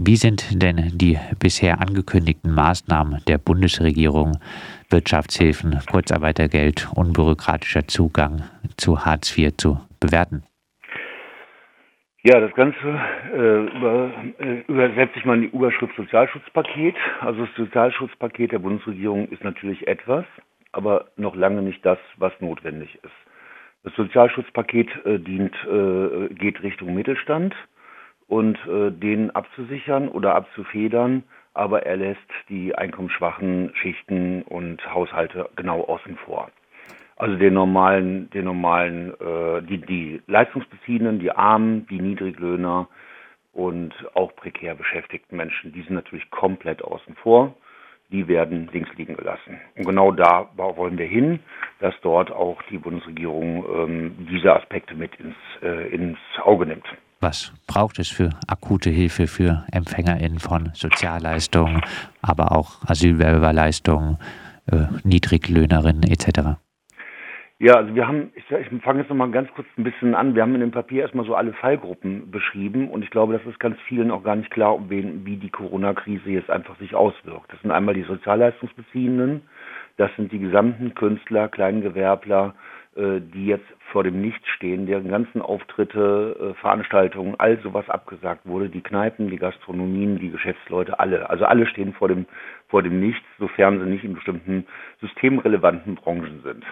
Wie sind denn die bisher angekündigten Maßnahmen der Bundesregierung, Wirtschaftshilfen, Kurzarbeitergeld, unbürokratischer Zugang zu Hartz IV zu bewerten? Ja, das Ganze äh, über, äh, übersetze ich mal in die Überschrift Sozialschutzpaket. Also das Sozialschutzpaket der Bundesregierung ist natürlich etwas, aber noch lange nicht das, was notwendig ist. Das Sozialschutzpaket äh, dient, äh, geht Richtung Mittelstand und äh, den abzusichern oder abzufedern, aber er lässt die einkommensschwachen Schichten und Haushalte genau außen vor. Also den normalen, den normalen, äh, die, die Leistungsbeziehenden, die Armen, die Niedriglöhner und auch prekär beschäftigten Menschen, die sind natürlich komplett außen vor. Die werden links liegen gelassen. Und genau da wollen wir hin, dass dort auch die Bundesregierung ähm, diese Aspekte mit ins, äh, ins Auge nimmt. Was braucht es für akute Hilfe für EmpfängerInnen von Sozialleistungen, aber auch Asylwerberleistungen, äh, Niedriglöhnerinnen etc.? Ja, also wir haben, ich, ich fange jetzt nochmal ganz kurz ein bisschen an. Wir haben in dem Papier erstmal so alle Fallgruppen beschrieben und ich glaube, das ist ganz vielen auch gar nicht klar, um wen, wie die Corona-Krise jetzt einfach sich auswirkt. Das sind einmal die Sozialleistungsbeziehenden, das sind die gesamten Künstler, Kleingewerbler, äh, die jetzt vor dem Nichts stehen, deren ganzen Auftritte, äh, Veranstaltungen, all sowas abgesagt wurde, die Kneipen, die Gastronomien, die Geschäftsleute, alle. Also alle stehen vor dem, vor dem Nichts, sofern sie nicht in bestimmten systemrelevanten Branchen sind.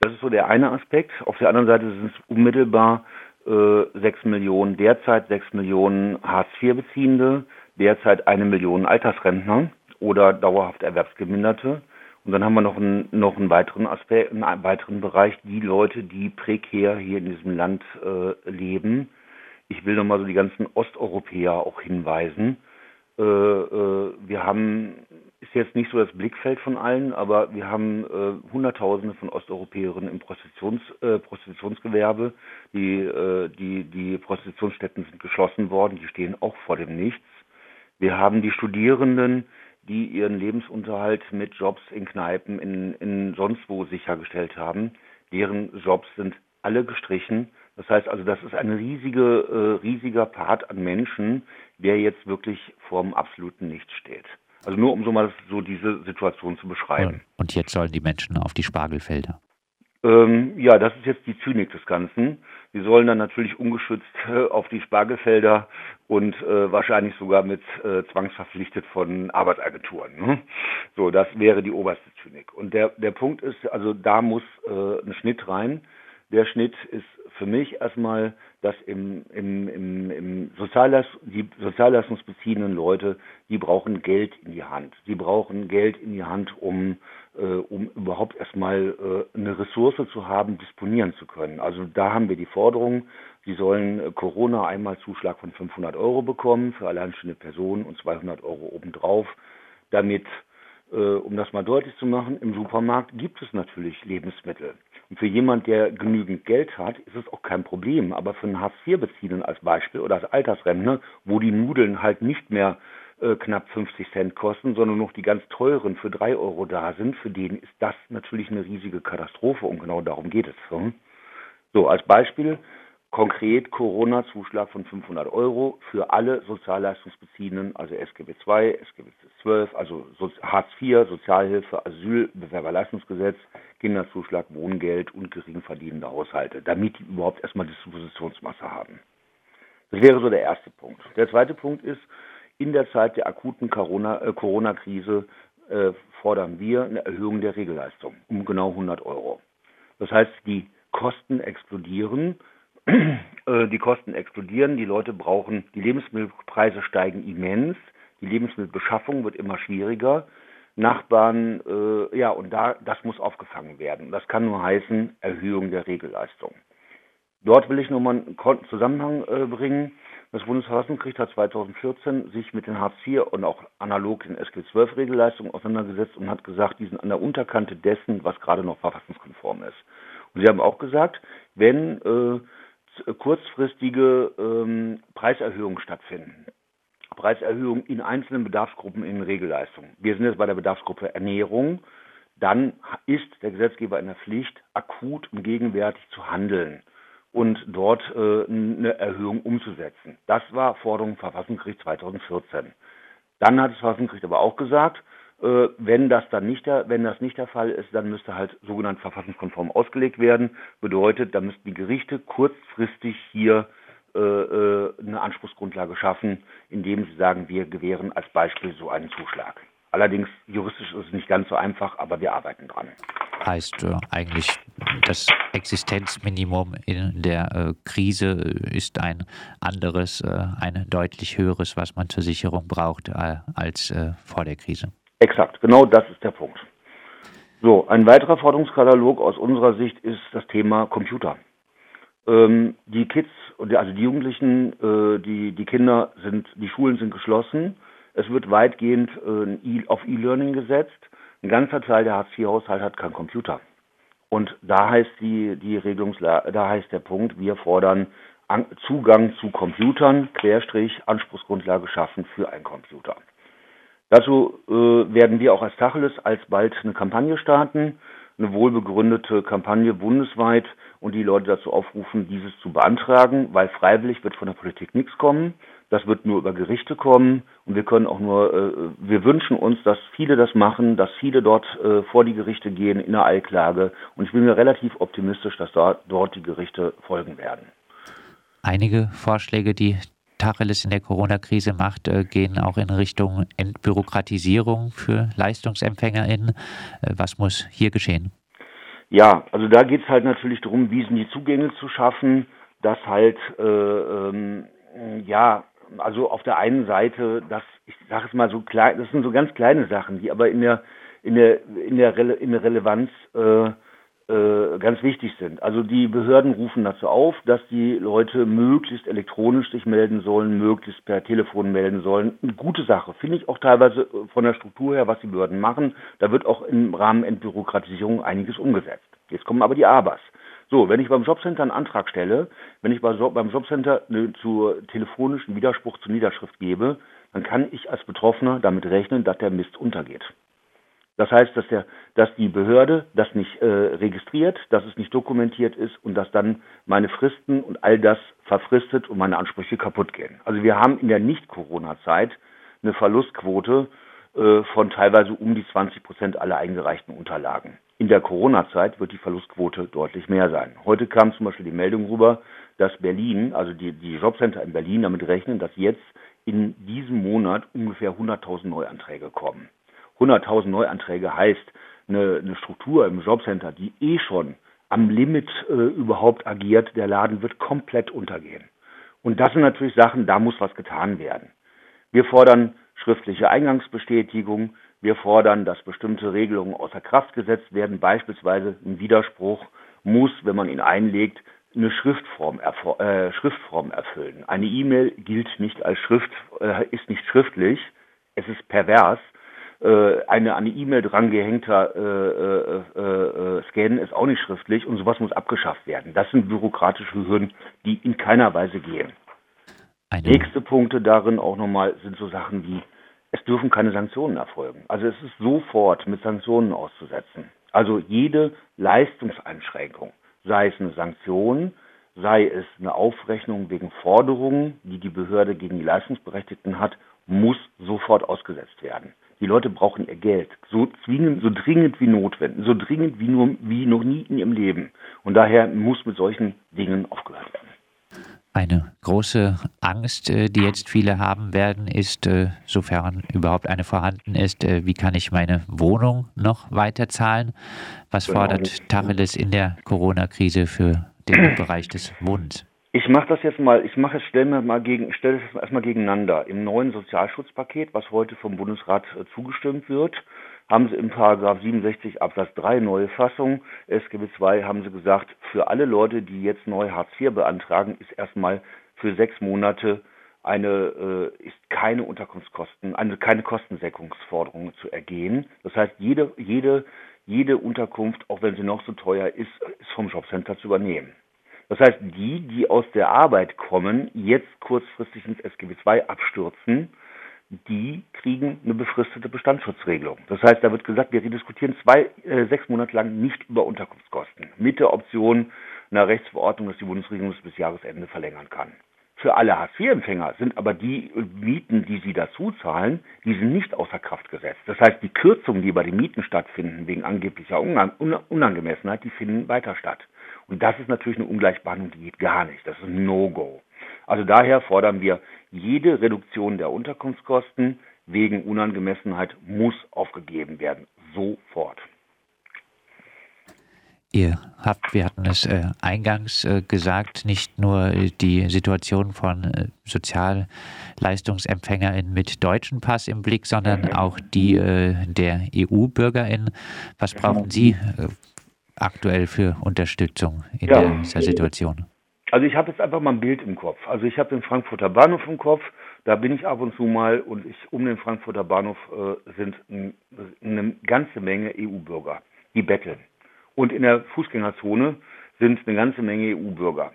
Das ist so der eine Aspekt. Auf der anderen Seite sind es unmittelbar äh, 6 Millionen, derzeit 6 Millionen Hartz-IV-Beziehende, derzeit eine Million Altersrentner oder dauerhaft Erwerbsgeminderte. Und dann haben wir noch einen, noch einen weiteren Aspekt, einen weiteren Bereich, die Leute, die prekär hier in diesem Land äh, leben. Ich will nochmal so die ganzen Osteuropäer auch hinweisen. Äh, äh, wir haben ist jetzt nicht so das Blickfeld von allen, aber wir haben äh, Hunderttausende von Osteuropäerinnen im Prostitutions, äh, Prostitutionsgewerbe. Die, äh, die, die Prostitutionsstätten sind geschlossen worden, die stehen auch vor dem Nichts. Wir haben die Studierenden, die ihren Lebensunterhalt mit Jobs in Kneipen, in, in sonst wo sichergestellt haben. Deren Jobs sind alle gestrichen. Das heißt also, das ist ein riesige, äh, riesiger Part an Menschen, der jetzt wirklich vorm absoluten Nichts steht. Also nur um so mal so diese Situation zu beschreiben. Und jetzt sollen die Menschen auf die Spargelfelder. Ähm, ja, das ist jetzt die Zynik des Ganzen. Sie sollen dann natürlich ungeschützt äh, auf die Spargelfelder und äh, wahrscheinlich sogar mit äh, zwangsverpflichtet von Arbeitsagenturen. Ne? So, das wäre die oberste Zynik. Und der, der Punkt ist, also da muss äh, ein Schnitt rein. Der Schnitt ist für mich erstmal, dass im, im, im, im Sozialleist die sozialleistungsbeziehenden Leute, die brauchen Geld in die Hand. Sie brauchen Geld in die Hand, um, um überhaupt erstmal äh, eine Ressource zu haben, disponieren zu können. Also da haben wir die Forderung, sie sollen äh, Corona-Einmalzuschlag von 500 Euro bekommen für alleinstehende Personen und 200 Euro obendrauf, damit äh, um das mal deutlich zu machen, im Supermarkt gibt es natürlich Lebensmittel. Und für jemand, der genügend Geld hat, ist es auch kein Problem. Aber für einen Hartz-IV-Beziehenden als Beispiel oder als Altersrentner, wo die Nudeln halt nicht mehr äh, knapp 50 Cent kosten, sondern noch die ganz teuren für drei Euro da sind, für den ist das natürlich eine riesige Katastrophe und genau darum geht es. Hm? So, als Beispiel, konkret Corona-Zuschlag von 500 Euro für alle Sozialleistungsbeziehenden, also SGB II, SGB XII, also Hartz IV, Sozialhilfe, Asyl, Bewerberleistungsgesetz, Kinderzuschlag, Wohngeld und gering verdienende Haushalte, damit die überhaupt erstmal Dispositionsmasse haben. Das wäre so der erste Punkt. Der zweite Punkt ist, in der Zeit der akuten äh, Corona-Krise äh, fordern wir eine Erhöhung der Regelleistung um genau 100 Euro. Das heißt, die Kosten explodieren äh, die Kosten explodieren, die Leute brauchen, die Lebensmittelpreise steigen immens, die Lebensmittelbeschaffung wird immer schwieriger. Nachbarn, äh, ja, und da, das muss aufgefangen werden. Das kann nur heißen Erhöhung der Regelleistung. Dort will ich nochmal einen Zusammenhang äh, bringen. Das Bundesverfassungsgericht hat 2014 sich mit den Hartz IV und auch analog den SG 12 Regelleistungen auseinandergesetzt und hat gesagt, die sind an der Unterkante dessen, was gerade noch verfassungskonform ist. Und sie haben auch gesagt, wenn äh, kurzfristige ähm, Preiserhöhungen stattfinden. Preiserhöhungen in einzelnen Bedarfsgruppen in Regelleistungen. Wir sind jetzt bei der Bedarfsgruppe Ernährung. Dann ist der Gesetzgeber in der Pflicht, akut und gegenwärtig zu handeln. Und dort äh, eine Erhöhung umzusetzen. Das war Forderung Verfassungsgericht 2014. Dann hat das Verfassungsgericht aber auch gesagt, äh, wenn das dann nicht der, wenn das nicht der Fall ist, dann müsste halt sogenannt verfassungskonform ausgelegt werden. Bedeutet, da müssten die Gerichte kurzfristig hier äh, äh, eine Anspruchsgrundlage schaffen, indem sie sagen, wir gewähren als Beispiel so einen Zuschlag. Allerdings juristisch ist es nicht ganz so einfach, aber wir arbeiten dran. Heißt äh, eigentlich, das Existenzminimum in der äh, Krise ist ein anderes, äh, ein deutlich höheres, was man zur Sicherung braucht, äh, als äh, vor der Krise. Exakt, genau das ist der Punkt. So, ein weiterer Forderungskatalog aus unserer Sicht ist das Thema Computer. Ähm, die Kids, also die Jugendlichen, äh, die, die Kinder sind, die Schulen sind geschlossen es wird weitgehend äh, auf E-Learning gesetzt. Ein ganzer Teil der Hartz-IV-Haushalte hat keinen Computer. Und da heißt die, die Regelungslage, da heißt der Punkt, wir fordern An Zugang zu Computern, Querstrich, Anspruchsgrundlage schaffen für einen Computer. Dazu äh, werden wir auch als Tacheles alsbald eine Kampagne starten, eine wohlbegründete Kampagne bundesweit und die Leute dazu aufrufen, dieses zu beantragen, weil freiwillig wird von der Politik nichts kommen. Das wird nur über Gerichte kommen und wir können auch nur, äh, wir wünschen uns, dass viele das machen, dass viele dort äh, vor die Gerichte gehen in der Eilklage und ich bin mir relativ optimistisch, dass dort, dort die Gerichte folgen werden. Einige Vorschläge, die Tacheles in der Corona-Krise macht, äh, gehen auch in Richtung Entbürokratisierung für LeistungsempfängerInnen. Äh, was muss hier geschehen? Ja, also da geht es halt natürlich darum, wie sind die Zugänge zu schaffen, dass halt äh, ähm, ja also auf der einen Seite, das, ich sage es mal so klein, das sind so ganz kleine Sachen, die aber in der in der in der, Rele in der Relevanz äh, äh, ganz wichtig sind. Also die Behörden rufen dazu auf, dass die Leute möglichst elektronisch sich melden sollen, möglichst per Telefon melden sollen. Eine gute Sache, finde ich auch teilweise von der Struktur her, was die Behörden machen. Da wird auch im Rahmen Entbürokratisierung einiges umgesetzt. Jetzt kommen aber die Abers. So, wenn ich beim Jobcenter einen Antrag stelle, wenn ich beim Jobcenter eine, zur telefonischen Widerspruch zur Niederschrift gebe, dann kann ich als Betroffener damit rechnen, dass der Mist untergeht. Das heißt, dass, der, dass die Behörde das nicht äh, registriert, dass es nicht dokumentiert ist und dass dann meine Fristen und all das verfristet und meine Ansprüche kaputt gehen. Also wir haben in der Nicht-Corona-Zeit eine Verlustquote äh, von teilweise um die 20 Prozent aller eingereichten Unterlagen. In der Corona-Zeit wird die Verlustquote deutlich mehr sein. Heute kam zum Beispiel die Meldung rüber, dass Berlin, also die, die Jobcenter in Berlin damit rechnen, dass jetzt in diesem Monat ungefähr 100.000 Neuanträge kommen. 100.000 Neuanträge heißt, eine, eine Struktur im Jobcenter, die eh schon am Limit äh, überhaupt agiert, der Laden wird komplett untergehen. Und das sind natürlich Sachen, da muss was getan werden. Wir fordern schriftliche Eingangsbestätigung, wir fordern, dass bestimmte Regelungen außer Kraft gesetzt werden, beispielsweise ein Widerspruch muss, wenn man ihn einlegt, eine Schriftform, äh, Schriftform erfüllen. Eine E-Mail gilt nicht als Schrift, äh, ist nicht schriftlich, es ist pervers. Äh, eine an die E-Mail drangehängter äh, äh, äh, Scan ist auch nicht schriftlich und sowas muss abgeschafft werden. Das sind bürokratische Hürden, die in keiner Weise gehen. Eine. Nächste Punkte darin auch nochmal sind so Sachen wie es dürfen keine Sanktionen erfolgen. Also es ist sofort mit Sanktionen auszusetzen. Also jede Leistungseinschränkung, sei es eine Sanktion, sei es eine Aufrechnung wegen Forderungen, die die Behörde gegen die Leistungsberechtigten hat, muss sofort ausgesetzt werden. Die Leute brauchen ihr Geld, so zwingend, so dringend wie notwendig, so dringend wie nur wie noch nie in ihrem Leben. Und daher muss mit solchen Dingen aufgehört werden. Eine große Angst, äh, die jetzt viele haben werden, ist, äh, sofern überhaupt eine vorhanden ist, äh, wie kann ich meine Wohnung noch weiter zahlen? Was genau. fordert Tacheles in der Corona-Krise für den Bereich des Wohnens? Ich mache das jetzt mal, ich mache es, stelle mir mal gegen, stelle es erstmal gegeneinander. Im neuen Sozialschutzpaket, was heute vom Bundesrat zugestimmt wird, haben sie im Paragraph 67 Absatz 3 neue Fassung SGB II haben sie gesagt, für alle Leute, die jetzt neu Hartz IV beantragen, ist erstmal für sechs Monate eine äh, ist keine Unterkunftskosten, eine keine Kostensenkungsforderung zu ergehen. Das heißt, jede jede jede Unterkunft, auch wenn sie noch so teuer ist, ist vom Jobcenter zu übernehmen. Das heißt, die, die aus der Arbeit kommen, jetzt kurzfristig ins SGB II abstürzen, die kriegen eine befristete Bestandsschutzregelung. Das heißt, da wird gesagt, wir diskutieren zwei, äh, sechs Monate lang nicht über Unterkunftskosten mit der Option einer Rechtsverordnung, dass die Bundesregierung es bis Jahresende verlängern kann. Für alle Hartz-IV-Empfänger sind aber die Mieten, die sie dazu zahlen, die sind nicht außer Kraft gesetzt. Das heißt, die Kürzungen, die bei den Mieten stattfinden, wegen angeblicher Unangemessenheit, die finden weiter statt. Und das ist natürlich eine Ungleichbehandlung, die geht gar nicht. Das ist ein No-Go. Also daher fordern wir, jede Reduktion der Unterkunftskosten wegen Unangemessenheit muss aufgegeben werden. Sofort. Ihr habt, wir hatten es äh, eingangs äh, gesagt, nicht nur die Situation von äh, SozialleistungsempfängerInnen mit deutschem Pass im Blick, sondern auch die äh, der EU-BürgerInnen. Was brauchen Sie äh, aktuell für Unterstützung in ja. dieser Situation? Also ich habe jetzt einfach mal ein Bild im Kopf. Also ich habe den Frankfurter Bahnhof im Kopf, da bin ich ab und zu mal und ich um den Frankfurter Bahnhof äh, sind ein, eine ganze Menge EU-Bürger, die betteln. Und in der Fußgängerzone sind eine ganze Menge EU-Bürger.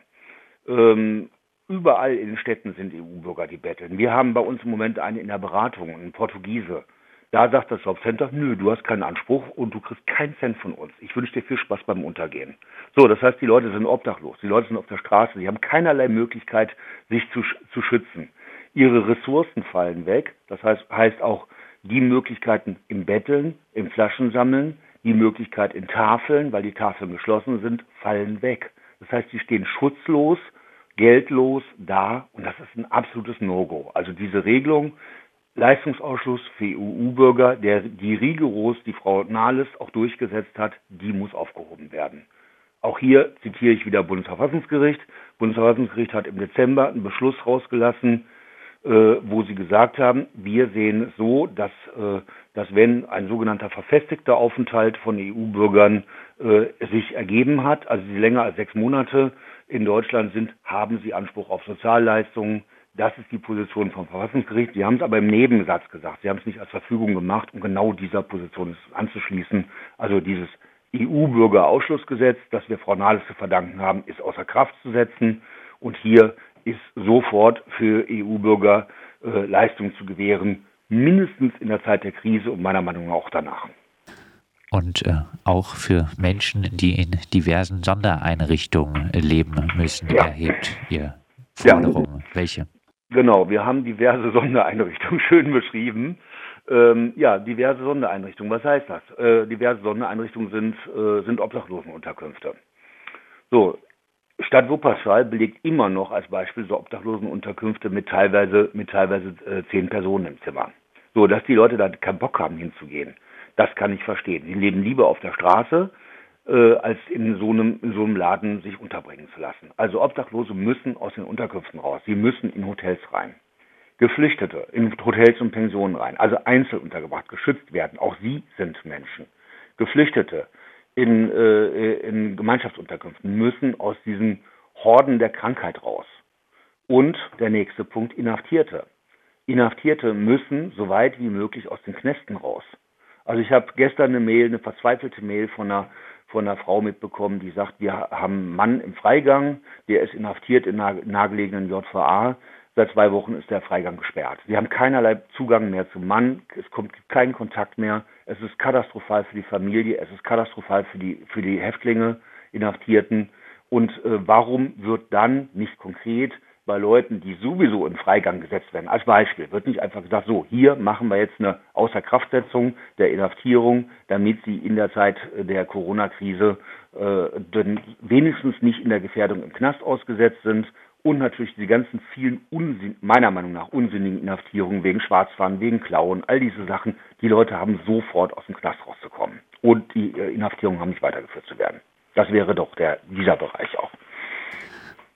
Ähm, überall in den Städten sind EU-Bürger, die betteln. Wir haben bei uns im Moment einen in der Beratung, einen Portugiese. Da sagt das Jobcenter, nö, du hast keinen Anspruch und du kriegst keinen Cent von uns. Ich wünsche dir viel Spaß beim Untergehen. So, das heißt, die Leute sind obdachlos, die Leute sind auf der Straße, sie haben keinerlei Möglichkeit, sich zu, zu schützen. Ihre Ressourcen fallen weg, das heißt, heißt auch die Möglichkeiten im Betteln, im Flaschensammeln, die Möglichkeit in Tafeln, weil die Tafeln geschlossen sind, fallen weg. Das heißt, sie stehen schutzlos, geldlos da und das ist ein absolutes No-Go. Also diese Regelung Leistungsausschluss für EU-Bürger, der die rigoros die Frau Nahles auch durchgesetzt hat, die muss aufgehoben werden. Auch hier zitiere ich wieder Bundesverfassungsgericht. Bundesverfassungsgericht hat im Dezember einen Beschluss rausgelassen, äh, wo sie gesagt haben, wir sehen es so, dass, äh, dass wenn ein sogenannter verfestigter Aufenthalt von EU-Bürgern äh, sich ergeben hat, also sie länger als sechs Monate in Deutschland sind, haben sie Anspruch auf Sozialleistungen, das ist die Position vom Verfassungsgericht. Sie haben es aber im Nebensatz gesagt. Sie haben es nicht als Verfügung gemacht, um genau dieser Position anzuschließen. Also dieses EU-Bürgerausschlussgesetz, das wir Frau Nahles zu verdanken haben, ist außer Kraft zu setzen. Und hier ist sofort für EU-Bürger äh, Leistung zu gewähren, mindestens in der Zeit der Krise und meiner Meinung nach auch danach. Und äh, auch für Menschen, die in diversen Sondereinrichtungen leben müssen, ja. erhebt Ihr Forderung. Ja. Welche? Genau, wir haben diverse Sondereinrichtungen schön beschrieben. Ähm, ja, diverse Sondereinrichtungen. Was heißt das? Äh, diverse Sondereinrichtungen sind, äh, sind Obdachlosenunterkünfte. So, Stadt Wuppertal belegt immer noch als Beispiel so Obdachlosenunterkünfte mit teilweise, mit teilweise äh, zehn Personen im Zimmer. So, dass die Leute da keinen Bock haben hinzugehen, das kann ich verstehen. Sie leben lieber auf der Straße, äh, als in so, einem, in so einem Laden sich unterbringen zu lassen. Also Obdachlose müssen aus den Unterkünften raus. Sie müssen in Hotels rein. Geflüchtete in Hotels und Pensionen rein, also einzeln untergebracht, geschützt werden. Auch sie sind Menschen. Geflüchtete in, äh, in Gemeinschaftsunterkünften müssen aus diesen Horden der Krankheit raus. Und der nächste Punkt, Inhaftierte. Inhaftierte müssen so weit wie möglich aus den Knästen raus. Also ich habe gestern eine Mail, eine verzweifelte Mail von einer von einer Frau mitbekommen, die sagt, wir haben einen Mann im Freigang, der ist inhaftiert in einer nahegelegenen JVA. Seit zwei Wochen ist der Freigang gesperrt. Sie haben keinerlei Zugang mehr zum Mann. Es kommt kein Kontakt mehr. Es ist katastrophal für die Familie. Es ist katastrophal für die, für die Häftlinge, Inhaftierten. Und äh, warum wird dann nicht konkret bei Leuten, die sowieso in Freigang gesetzt werden. Als Beispiel wird nicht einfach gesagt, so, hier machen wir jetzt eine Außerkraftsetzung der Inhaftierung, damit sie in der Zeit der Corona-Krise äh, wenigstens nicht in der Gefährdung im Knast ausgesetzt sind und natürlich die ganzen vielen Unsinn, meiner Meinung nach unsinnigen Inhaftierungen wegen Schwarzfahren, wegen Klauen, all diese Sachen, die Leute haben sofort aus dem Knast rauszukommen und die äh, Inhaftierungen haben nicht weitergeführt zu werden. Das wäre doch der, dieser Bereich auch.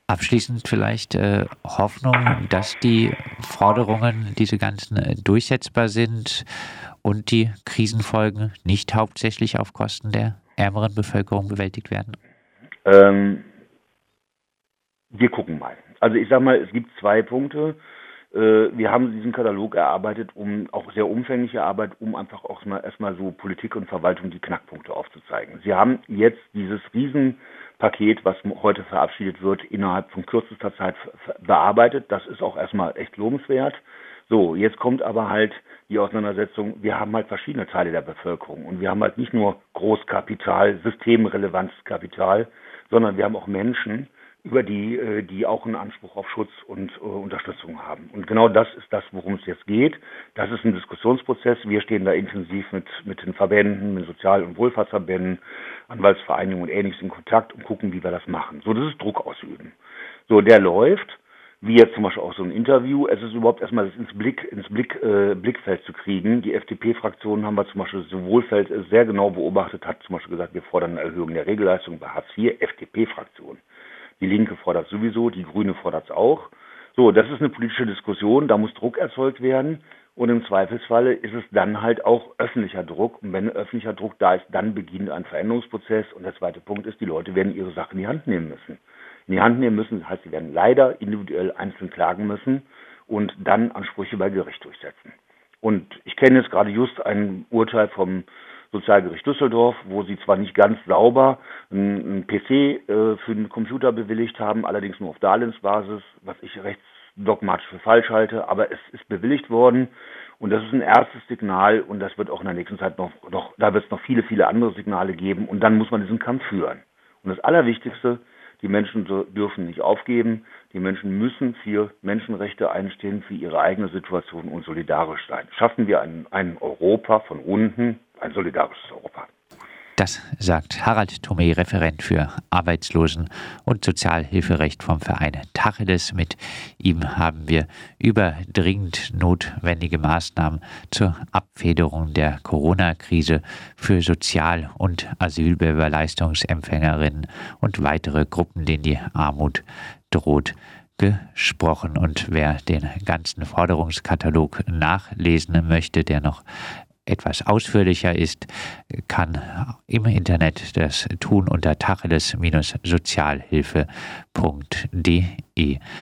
Abschließend vielleicht äh, Hoffnung, dass die Forderungen, diese ganzen, äh, durchsetzbar sind und die Krisenfolgen nicht hauptsächlich auf Kosten der ärmeren Bevölkerung bewältigt werden? Ähm, wir gucken mal. Also ich sage mal, es gibt zwei Punkte. Äh, wir haben diesen Katalog erarbeitet, um auch sehr umfängliche Arbeit, um einfach auch mal erstmal so Politik und Verwaltung die Knackpunkte aufzuzeigen. Sie haben jetzt dieses Riesenpaket, was heute verabschiedet wird, innerhalb von kürzester Zeit bearbeitet. Das ist auch erstmal echt lobenswert. So, jetzt kommt aber halt die Auseinandersetzung, wir haben halt verschiedene Teile der Bevölkerung und wir haben halt nicht nur Großkapital, systemrelevantes Kapital, sondern wir haben auch Menschen, über die, äh, die auch einen Anspruch auf Schutz und äh, Unterstützung haben. Und genau das ist das, worum es jetzt geht. Das ist ein Diskussionsprozess. Wir stehen da intensiv mit, mit den Verbänden, mit Sozial- und Wohlfahrtsverbänden, Anwaltsvereinigungen und Ähnliches in Kontakt und gucken, wie wir das machen. So, das ist Druck ausüben. So, der läuft wie jetzt zum Beispiel auch so ein Interview. Es ist überhaupt erstmal ins Blick, ins Blick, äh, Blickfeld zu kriegen. Die FDP-Fraktion haben wir zum Beispiel das Wohlfeld sehr genau beobachtet, hat zum Beispiel gesagt, wir fordern eine Erhöhung der Regelleistung bei Hartz IV, FDP-Fraktion. Die Linke fordert sowieso, die Grüne fordert es auch. So, das ist eine politische Diskussion, da muss Druck erzeugt werden. Und im Zweifelsfalle ist es dann halt auch öffentlicher Druck. Und wenn öffentlicher Druck da ist, dann beginnt ein Veränderungsprozess. Und der zweite Punkt ist, die Leute werden ihre Sache in die Hand nehmen müssen in die Hand nehmen müssen. Das heißt, sie werden leider individuell einzeln klagen müssen und dann Ansprüche bei Gericht durchsetzen. Und ich kenne jetzt gerade just ein Urteil vom Sozialgericht Düsseldorf, wo sie zwar nicht ganz sauber einen PC äh, für den Computer bewilligt haben, allerdings nur auf Darlehensbasis, was ich rechtsdogmatisch für falsch halte, aber es ist bewilligt worden und das ist ein erstes Signal und das wird auch in der nächsten Zeit noch, noch da wird es noch viele, viele andere Signale geben und dann muss man diesen Kampf führen. Und das Allerwichtigste, die Menschen dürfen nicht aufgeben. Die Menschen müssen für Menschenrechte einstehen, für ihre eigene Situation und solidarisch sein. Schaffen wir ein, ein Europa von unten, ein solidarisches Europa. Das sagt Harald Thome, Referent für Arbeitslosen- und Sozialhilferecht vom Verein Tacheles. Mit ihm haben wir über dringend notwendige Maßnahmen zur Abfederung der Corona-Krise für Sozial- und Asylbewerberleistungsempfängerinnen und weitere Gruppen, denen die Armut droht, gesprochen. Und wer den ganzen Forderungskatalog nachlesen möchte, der noch etwas ausführlicher ist, kann im Internet das tun unter tacheles-sozialhilfe.de.